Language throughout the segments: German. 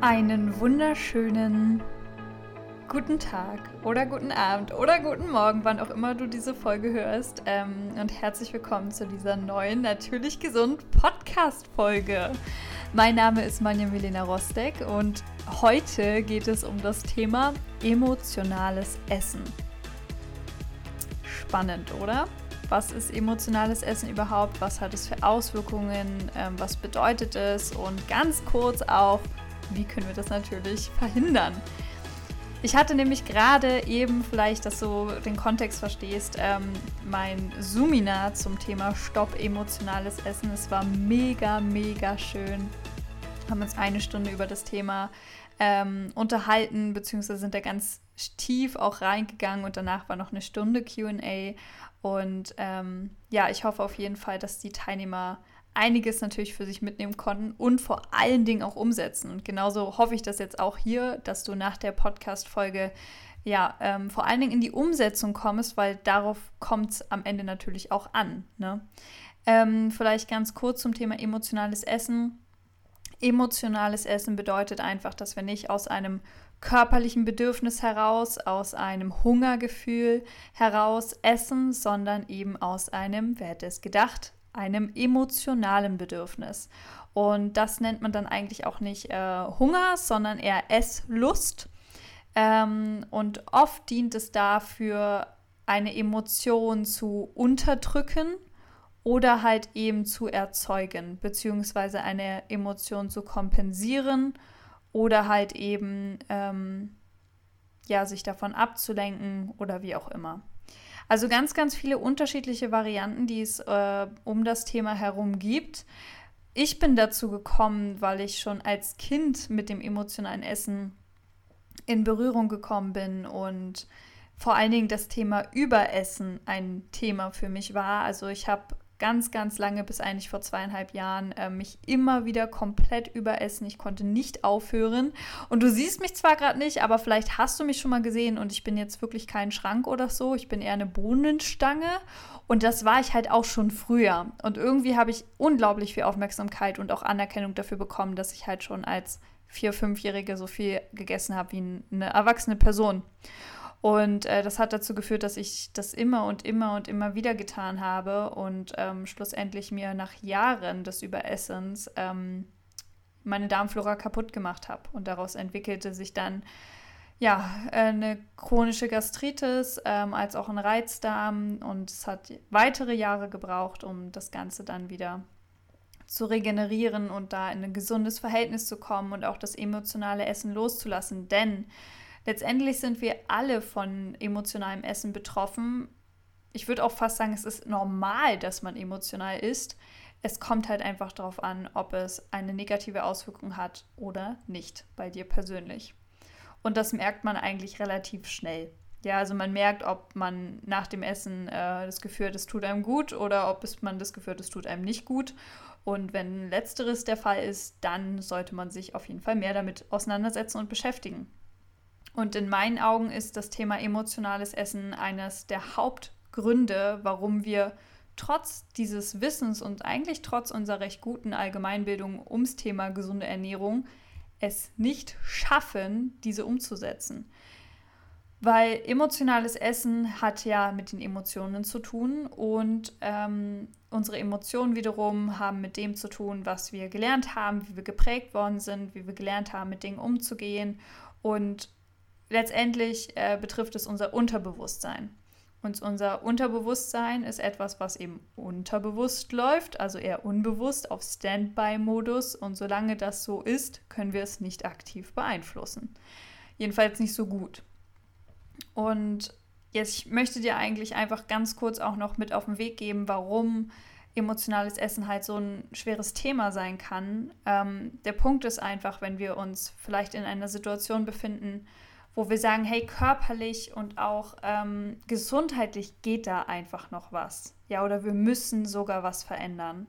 Einen wunderschönen guten Tag oder guten Abend oder guten Morgen, wann auch immer du diese Folge hörst. Ähm, und herzlich willkommen zu dieser neuen Natürlich Gesund Podcast-Folge. Mein Name ist Manja Milena Rostek und heute geht es um das Thema emotionales Essen. Spannend, oder? Was ist emotionales Essen überhaupt? Was hat es für Auswirkungen? Ähm, was bedeutet es? Und ganz kurz auch, wie können wir das natürlich verhindern? Ich hatte nämlich gerade eben, vielleicht, dass du den Kontext verstehst, ähm, mein Zoomina zum Thema Stopp emotionales Essen. Es war mega, mega schön. Haben uns eine Stunde über das Thema ähm, unterhalten, beziehungsweise sind da ganz tief auch reingegangen und danach war noch eine Stunde QA. Und ähm, ja, ich hoffe auf jeden Fall, dass die Teilnehmer einiges natürlich für sich mitnehmen konnten und vor allen Dingen auch umsetzen. Und genauso hoffe ich das jetzt auch hier, dass du nach der Podcast-Folge ja ähm, vor allen Dingen in die Umsetzung kommst, weil darauf kommt es am Ende natürlich auch an. Ne? Ähm, vielleicht ganz kurz zum Thema emotionales Essen. Emotionales Essen bedeutet einfach, dass wir nicht aus einem körperlichen Bedürfnis heraus, aus einem Hungergefühl heraus essen, sondern eben aus einem, wer hätte es gedacht, einem emotionalen Bedürfnis. Und das nennt man dann eigentlich auch nicht äh, Hunger, sondern eher Esslust. Ähm, und oft dient es dafür, eine Emotion zu unterdrücken oder halt eben zu erzeugen, beziehungsweise eine Emotion zu kompensieren oder halt eben ähm, ja, sich davon abzulenken oder wie auch immer. Also ganz, ganz viele unterschiedliche Varianten, die es äh, um das Thema herum gibt. Ich bin dazu gekommen, weil ich schon als Kind mit dem emotionalen Essen in Berührung gekommen bin und vor allen Dingen das Thema Überessen ein Thema für mich war. Also ich habe ganz, ganz lange, bis eigentlich vor zweieinhalb Jahren, äh, mich immer wieder komplett überessen. Ich konnte nicht aufhören. Und du siehst mich zwar gerade nicht, aber vielleicht hast du mich schon mal gesehen und ich bin jetzt wirklich kein Schrank oder so. Ich bin eher eine Bohnenstange. Und das war ich halt auch schon früher. Und irgendwie habe ich unglaublich viel Aufmerksamkeit und auch Anerkennung dafür bekommen, dass ich halt schon als vier-, fünfjährige so viel gegessen habe wie eine erwachsene Person. Und äh, das hat dazu geführt, dass ich das immer und immer und immer wieder getan habe und ähm, schlussendlich mir nach Jahren des Überessens ähm, meine Darmflora kaputt gemacht habe. Und daraus entwickelte sich dann ja eine chronische Gastritis ähm, als auch ein Reizdarm. Und es hat weitere Jahre gebraucht, um das Ganze dann wieder zu regenerieren und da in ein gesundes Verhältnis zu kommen und auch das emotionale Essen loszulassen. Denn letztendlich sind wir alle von emotionalem Essen betroffen. Ich würde auch fast sagen, es ist normal, dass man emotional isst. Es kommt halt einfach darauf an, ob es eine negative Auswirkung hat oder nicht bei dir persönlich. Und das merkt man eigentlich relativ schnell. Ja, also man merkt, ob man nach dem Essen äh, das Gefühl hat, es tut einem gut oder ob es, man das Gefühl hat, es tut einem nicht gut. Und wenn letzteres der Fall ist, dann sollte man sich auf jeden Fall mehr damit auseinandersetzen und beschäftigen. Und in meinen Augen ist das Thema emotionales Essen eines der Hauptgründe, warum wir trotz dieses Wissens und eigentlich trotz unserer recht guten Allgemeinbildung ums Thema gesunde Ernährung es nicht schaffen, diese umzusetzen. Weil emotionales Essen hat ja mit den Emotionen zu tun und ähm, unsere Emotionen wiederum haben mit dem zu tun, was wir gelernt haben, wie wir geprägt worden sind, wie wir gelernt haben, mit Dingen umzugehen. Und letztendlich äh, betrifft es unser Unterbewusstsein. Und unser Unterbewusstsein ist etwas, was eben unterbewusst läuft, also eher unbewusst auf Standby-Modus. Und solange das so ist, können wir es nicht aktiv beeinflussen. Jedenfalls nicht so gut. Und jetzt ich möchte dir eigentlich einfach ganz kurz auch noch mit auf den Weg geben, warum emotionales Essen halt so ein schweres Thema sein kann. Ähm, der Punkt ist einfach, wenn wir uns vielleicht in einer Situation befinden, wo wir sagen, hey, körperlich und auch ähm, gesundheitlich geht da einfach noch was. Ja, oder wir müssen sogar was verändern.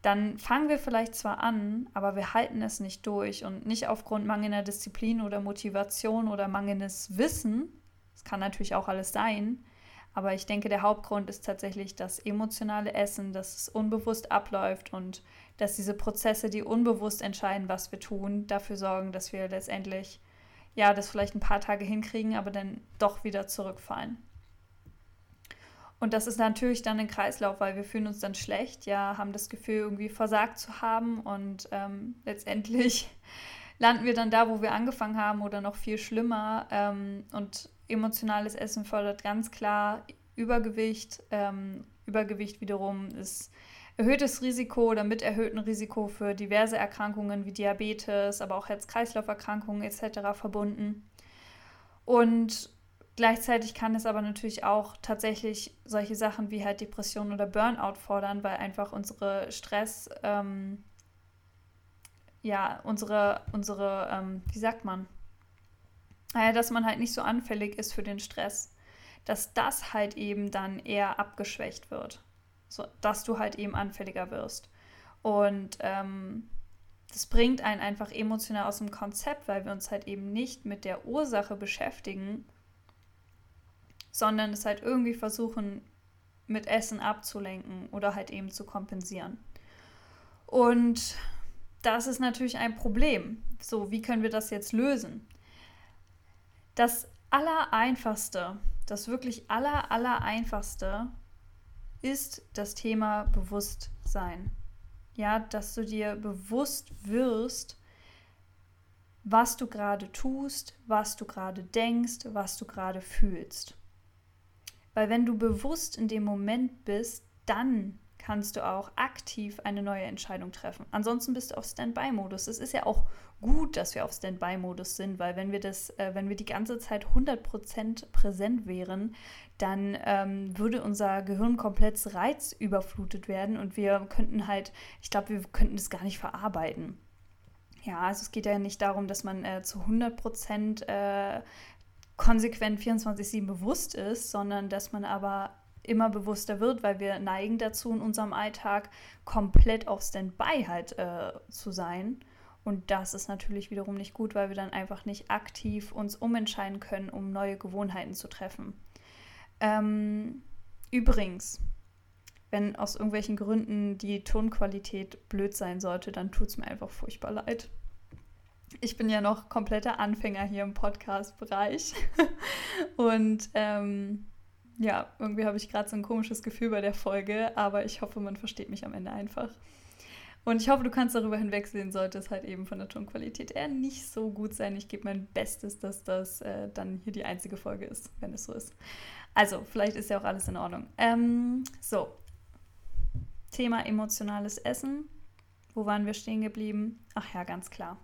Dann fangen wir vielleicht zwar an, aber wir halten es nicht durch und nicht aufgrund mangelnder Disziplin oder Motivation oder mangelndes Wissen. Das kann natürlich auch alles sein. Aber ich denke, der Hauptgrund ist tatsächlich das emotionale Essen, dass es unbewusst abläuft und dass diese Prozesse, die unbewusst entscheiden, was wir tun, dafür sorgen, dass wir letztendlich ja das vielleicht ein paar Tage hinkriegen, aber dann doch wieder zurückfallen. Und das ist natürlich dann ein Kreislauf, weil wir fühlen uns dann schlecht, ja, haben das Gefühl, irgendwie versagt zu haben und ähm, letztendlich landen wir dann da, wo wir angefangen haben oder noch viel schlimmer. Ähm, und emotionales Essen fördert ganz klar Übergewicht. Ähm, Übergewicht wiederum ist erhöhtes Risiko oder mit erhöhtem Risiko für diverse Erkrankungen wie Diabetes, aber auch Herz-Kreislauf-Erkrankungen etc. verbunden. Und gleichzeitig kann es aber natürlich auch tatsächlich solche Sachen wie halt Depression oder Burnout fordern, weil einfach unsere Stress, ähm, ja, unsere, unsere, ähm, wie sagt man, naja, dass man halt nicht so anfällig ist für den Stress, dass das halt eben dann eher abgeschwächt wird, so, dass du halt eben anfälliger wirst. Und ähm, das bringt einen einfach emotional aus dem Konzept, weil wir uns halt eben nicht mit der Ursache beschäftigen, sondern es halt irgendwie versuchen, mit Essen abzulenken oder halt eben zu kompensieren. Und das ist natürlich ein Problem. So, wie können wir das jetzt lösen? Das Allereinfachste, das wirklich Aller, Allereinfachste ist das Thema Bewusstsein. Ja, dass du dir bewusst wirst, was du gerade tust, was du gerade denkst, was du gerade fühlst. Weil wenn du bewusst in dem Moment bist, dann kannst du auch aktiv eine neue Entscheidung treffen. Ansonsten bist du auf Standby-Modus. Es ist ja auch gut, dass wir auf Standby-Modus sind, weil wenn wir das, äh, wenn wir die ganze Zeit 100% präsent wären, dann ähm, würde unser Gehirn komplett reizüberflutet werden und wir könnten halt, ich glaube, wir könnten das gar nicht verarbeiten. Ja, also es geht ja nicht darum, dass man äh, zu 100% äh, konsequent 24-7 bewusst ist, sondern dass man aber immer bewusster wird, weil wir neigen dazu, in unserem Alltag komplett auf Standby halt äh, zu sein. Und das ist natürlich wiederum nicht gut, weil wir dann einfach nicht aktiv uns umentscheiden können, um neue Gewohnheiten zu treffen. Ähm, übrigens, wenn aus irgendwelchen Gründen die Tonqualität blöd sein sollte, dann tut es mir einfach furchtbar leid. Ich bin ja noch kompletter Anfänger hier im Podcast-Bereich. Und ähm, ja, irgendwie habe ich gerade so ein komisches Gefühl bei der Folge, aber ich hoffe, man versteht mich am Ende einfach. Und ich hoffe, du kannst darüber hinwegsehen, sollte es halt eben von der Tonqualität eher nicht so gut sein. Ich gebe mein Bestes, dass das äh, dann hier die einzige Folge ist, wenn es so ist. Also, vielleicht ist ja auch alles in Ordnung. Ähm, so, Thema emotionales Essen. Wo waren wir stehen geblieben? Ach ja, ganz klar.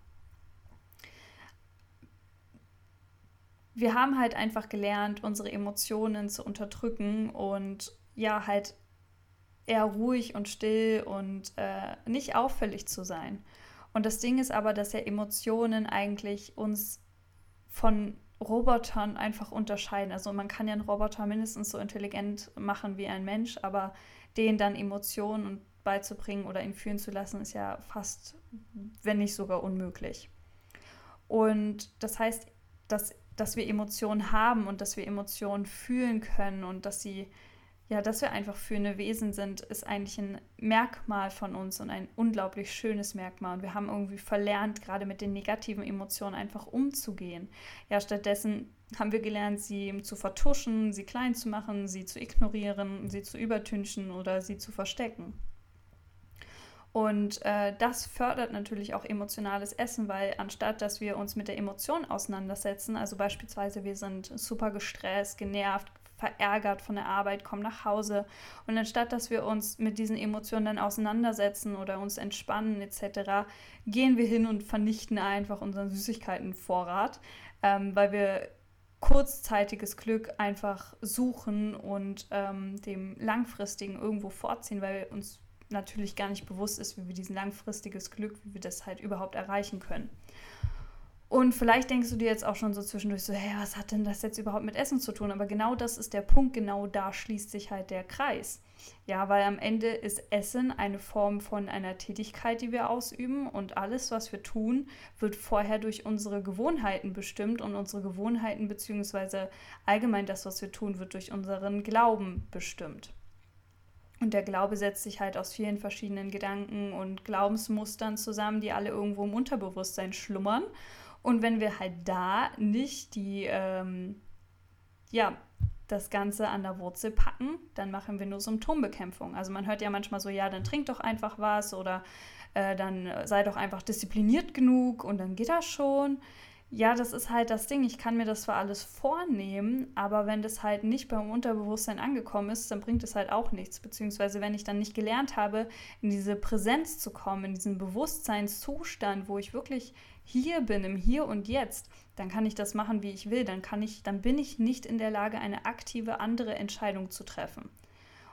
Wir haben halt einfach gelernt, unsere Emotionen zu unterdrücken und ja, halt eher ruhig und still und äh, nicht auffällig zu sein. Und das Ding ist aber, dass ja Emotionen eigentlich uns von Robotern einfach unterscheiden. Also man kann ja einen Roboter mindestens so intelligent machen wie ein Mensch, aber denen dann Emotionen beizubringen oder ihn fühlen zu lassen, ist ja fast, wenn nicht sogar unmöglich. Und das heißt, dass dass wir Emotionen haben und dass wir Emotionen fühlen können und dass sie, ja, dass wir einfach fühlende Wesen sind, ist eigentlich ein Merkmal von uns und ein unglaublich schönes Merkmal. Und wir haben irgendwie verlernt, gerade mit den negativen Emotionen einfach umzugehen. Ja, stattdessen haben wir gelernt, sie zu vertuschen, sie klein zu machen, sie zu ignorieren, sie zu übertünchen oder sie zu verstecken. Und äh, das fördert natürlich auch emotionales Essen, weil anstatt dass wir uns mit der Emotion auseinandersetzen, also beispielsweise wir sind super gestresst, genervt, verärgert von der Arbeit, kommen nach Hause und anstatt dass wir uns mit diesen Emotionen dann auseinandersetzen oder uns entspannen etc., gehen wir hin und vernichten einfach unseren Süßigkeitenvorrat, ähm, weil wir kurzzeitiges Glück einfach suchen und ähm, dem langfristigen irgendwo vorziehen, weil wir uns natürlich gar nicht bewusst ist, wie wir diesen langfristiges Glück, wie wir das halt überhaupt erreichen können. Und vielleicht denkst du dir jetzt auch schon so zwischendurch so, hey, was hat denn das jetzt überhaupt mit Essen zu tun? Aber genau das ist der Punkt, genau da schließt sich halt der Kreis. Ja, weil am Ende ist Essen eine Form von einer Tätigkeit, die wir ausüben und alles, was wir tun, wird vorher durch unsere Gewohnheiten bestimmt und unsere Gewohnheiten beziehungsweise allgemein das, was wir tun, wird durch unseren Glauben bestimmt. Und der Glaube setzt sich halt aus vielen verschiedenen Gedanken und Glaubensmustern zusammen, die alle irgendwo im Unterbewusstsein schlummern und wenn wir halt da nicht die, ähm, ja, das Ganze an der Wurzel packen, dann machen wir nur Symptombekämpfung. Also man hört ja manchmal so, ja, dann trink doch einfach was oder äh, dann sei doch einfach diszipliniert genug und dann geht das schon. Ja, das ist halt das Ding. Ich kann mir das zwar alles vornehmen, aber wenn das halt nicht beim Unterbewusstsein angekommen ist, dann bringt es halt auch nichts. Beziehungsweise wenn ich dann nicht gelernt habe, in diese Präsenz zu kommen, in diesen Bewusstseinszustand, wo ich wirklich hier bin, im Hier und Jetzt, dann kann ich das machen, wie ich will. Dann kann ich, dann bin ich nicht in der Lage, eine aktive andere Entscheidung zu treffen.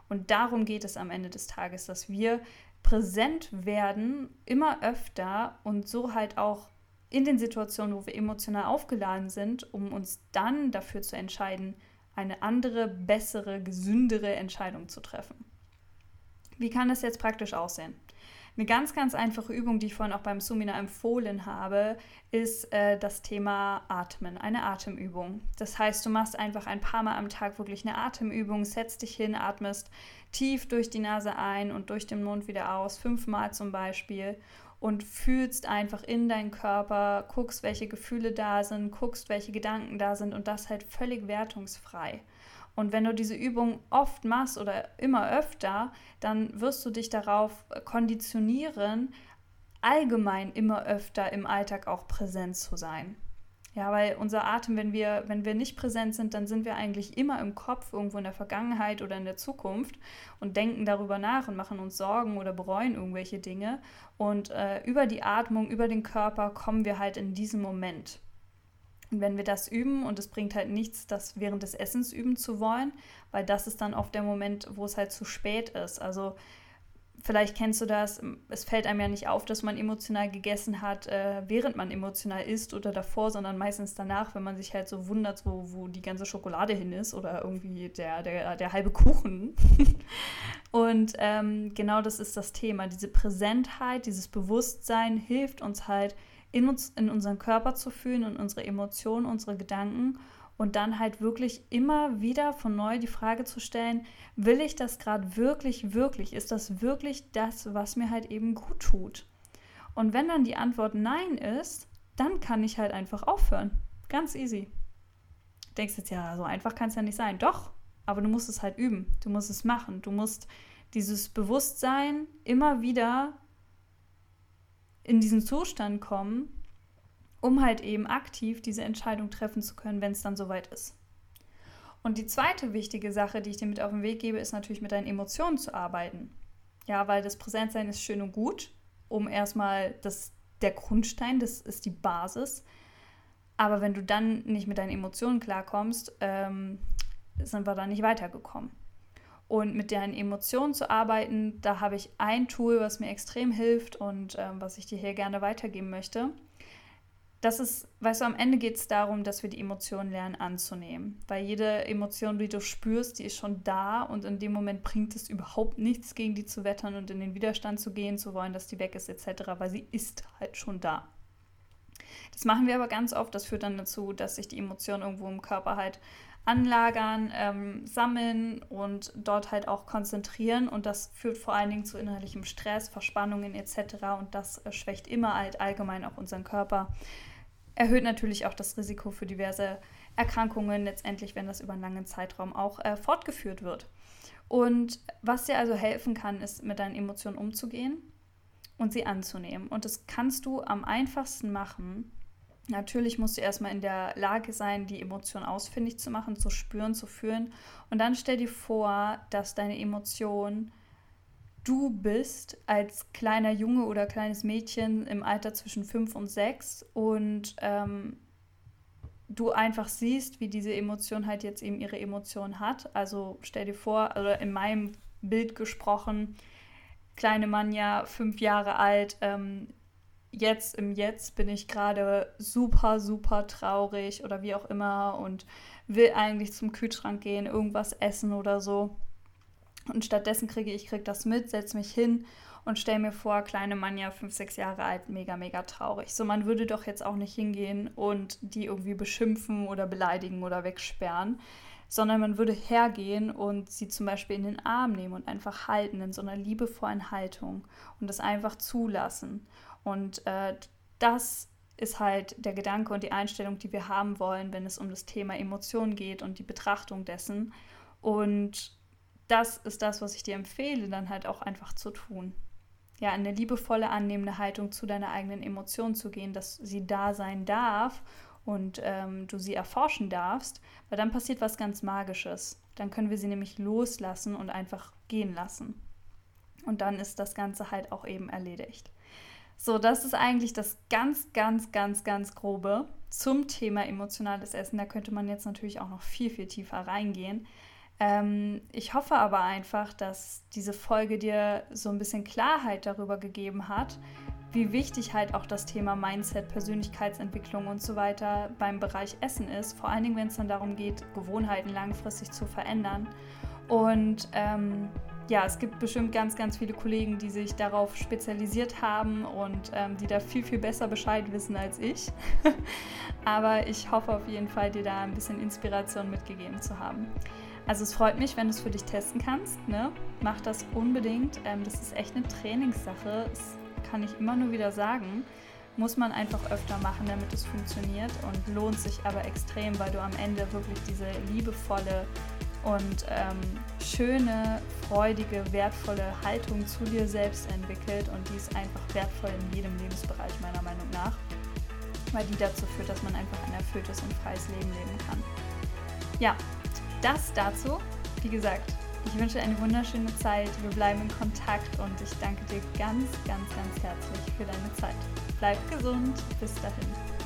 Und darum geht es am Ende des Tages, dass wir präsent werden, immer öfter und so halt auch in den Situationen, wo wir emotional aufgeladen sind, um uns dann dafür zu entscheiden, eine andere, bessere, gesündere Entscheidung zu treffen. Wie kann das jetzt praktisch aussehen? Eine ganz, ganz einfache Übung, die ich vorhin auch beim Sumina empfohlen habe, ist äh, das Thema Atmen, eine Atemübung. Das heißt, du machst einfach ein paar Mal am Tag wirklich eine Atemübung, setzt dich hin, atmest tief durch die Nase ein und durch den Mund wieder aus, fünfmal zum Beispiel und fühlst einfach in deinen Körper, guckst, welche Gefühle da sind, guckst, welche Gedanken da sind und das halt völlig wertungsfrei. Und wenn du diese Übung oft machst oder immer öfter, dann wirst du dich darauf konditionieren, allgemein immer öfter im Alltag auch präsent zu sein. Ja, weil unser Atem, wenn wir, wenn wir nicht präsent sind, dann sind wir eigentlich immer im Kopf, irgendwo in der Vergangenheit oder in der Zukunft und denken darüber nach und machen uns Sorgen oder bereuen irgendwelche Dinge. Und äh, über die Atmung, über den Körper kommen wir halt in diesen Moment. Und wenn wir das üben, und es bringt halt nichts, das während des Essens üben zu wollen, weil das ist dann oft der Moment, wo es halt zu spät ist. Also vielleicht kennst du das, es fällt einem ja nicht auf, dass man emotional gegessen hat, äh, während man emotional isst oder davor, sondern meistens danach, wenn man sich halt so wundert, wo, wo die ganze Schokolade hin ist oder irgendwie der, der, der halbe Kuchen. und ähm, genau das ist das Thema. Diese Präsentheit, dieses Bewusstsein hilft uns halt, in uns, in unseren Körper zu fühlen und unsere Emotionen, unsere Gedanken und dann halt wirklich immer wieder von neu die Frage zu stellen, will ich das gerade wirklich, wirklich? Ist das wirklich das, was mir halt eben gut tut? Und wenn dann die Antwort Nein ist, dann kann ich halt einfach aufhören. Ganz easy. Du denkst jetzt, ja, so einfach kann es ja nicht sein. Doch, aber du musst es halt üben. Du musst es machen. Du musst dieses Bewusstsein immer wieder in diesen Zustand kommen, um halt eben aktiv diese Entscheidung treffen zu können, wenn es dann soweit ist. Und die zweite wichtige Sache, die ich dir mit auf den Weg gebe, ist natürlich mit deinen Emotionen zu arbeiten. Ja, weil das Präsentsein ist schön und gut, um erstmal das der Grundstein, das ist die Basis. Aber wenn du dann nicht mit deinen Emotionen klarkommst, ähm, sind wir da nicht weitergekommen. Und mit deinen Emotionen zu arbeiten, da habe ich ein Tool, was mir extrem hilft und ähm, was ich dir hier gerne weitergeben möchte das ist, weißt du, am Ende geht es darum, dass wir die Emotionen lernen anzunehmen. Weil jede Emotion, die du spürst, die ist schon da und in dem Moment bringt es überhaupt nichts, gegen die zu wettern und in den Widerstand zu gehen, zu wollen, dass die weg ist, etc., weil sie ist halt schon da. Das machen wir aber ganz oft. Das führt dann dazu, dass sich die Emotionen irgendwo im Körper halt anlagern, ähm, sammeln und dort halt auch konzentrieren. Und das führt vor allen Dingen zu innerlichem Stress, Verspannungen etc. Und das äh, schwächt immer halt allgemein auch unseren Körper. Erhöht natürlich auch das Risiko für diverse Erkrankungen, letztendlich, wenn das über einen langen Zeitraum auch äh, fortgeführt wird. Und was dir also helfen kann, ist mit deinen Emotionen umzugehen und sie anzunehmen. Und das kannst du am einfachsten machen, Natürlich musst du erstmal in der Lage sein, die Emotion ausfindig zu machen, zu spüren, zu fühlen. Und dann stell dir vor, dass deine Emotion du bist als kleiner Junge oder kleines Mädchen im Alter zwischen fünf und sechs und ähm, du einfach siehst, wie diese Emotion halt jetzt eben ihre Emotion hat. Also stell dir vor, oder in meinem Bild gesprochen, kleine Manja, fünf Jahre alt, ähm, jetzt im Jetzt bin ich gerade super, super traurig oder wie auch immer und will eigentlich zum Kühlschrank gehen, irgendwas essen oder so. Und stattdessen kriege ich krieg das mit, setze mich hin und stelle mir vor, kleine Manja, fünf, sechs Jahre alt, mega, mega traurig. So, man würde doch jetzt auch nicht hingehen und die irgendwie beschimpfen oder beleidigen oder wegsperren, sondern man würde hergehen und sie zum Beispiel in den Arm nehmen und einfach halten in so einer liebevollen Haltung und das einfach zulassen. Und äh, das ist halt der Gedanke und die Einstellung, die wir haben wollen, wenn es um das Thema Emotionen geht und die Betrachtung dessen. Und das ist das, was ich dir empfehle, dann halt auch einfach zu tun ja, in eine liebevolle, annehmende Haltung zu deiner eigenen Emotion zu gehen, dass sie da sein darf und ähm, du sie erforschen darfst, weil dann passiert was ganz Magisches. Dann können wir sie nämlich loslassen und einfach gehen lassen. Und dann ist das Ganze halt auch eben erledigt. So, das ist eigentlich das ganz, ganz, ganz, ganz grobe zum Thema emotionales Essen. Da könnte man jetzt natürlich auch noch viel, viel tiefer reingehen. Ähm, ich hoffe aber einfach, dass diese Folge dir so ein bisschen Klarheit darüber gegeben hat, wie wichtig halt auch das Thema Mindset, Persönlichkeitsentwicklung und so weiter beim Bereich Essen ist. Vor allen Dingen, wenn es dann darum geht, Gewohnheiten langfristig zu verändern. Und ähm, ja, es gibt bestimmt ganz, ganz viele Kollegen, die sich darauf spezialisiert haben und ähm, die da viel, viel besser Bescheid wissen als ich. Aber ich hoffe auf jeden Fall, dir da ein bisschen Inspiration mitgegeben zu haben. Also es freut mich, wenn du es für dich testen kannst. Ne? Mach das unbedingt. Ähm, das ist echt eine Trainingssache. Das kann ich immer nur wieder sagen. Muss man einfach öfter machen, damit es funktioniert und lohnt sich aber extrem, weil du am Ende wirklich diese liebevolle und ähm, schöne, freudige, wertvolle Haltung zu dir selbst entwickelt und die ist einfach wertvoll in jedem Lebensbereich meiner Meinung nach, weil die dazu führt, dass man einfach ein erfülltes und freies Leben leben kann. Ja, das dazu. Wie gesagt, ich wünsche eine wunderschöne Zeit. Wir bleiben in Kontakt und ich danke dir ganz, ganz, ganz herzlich für deine Zeit. Bleib gesund. Bis dahin.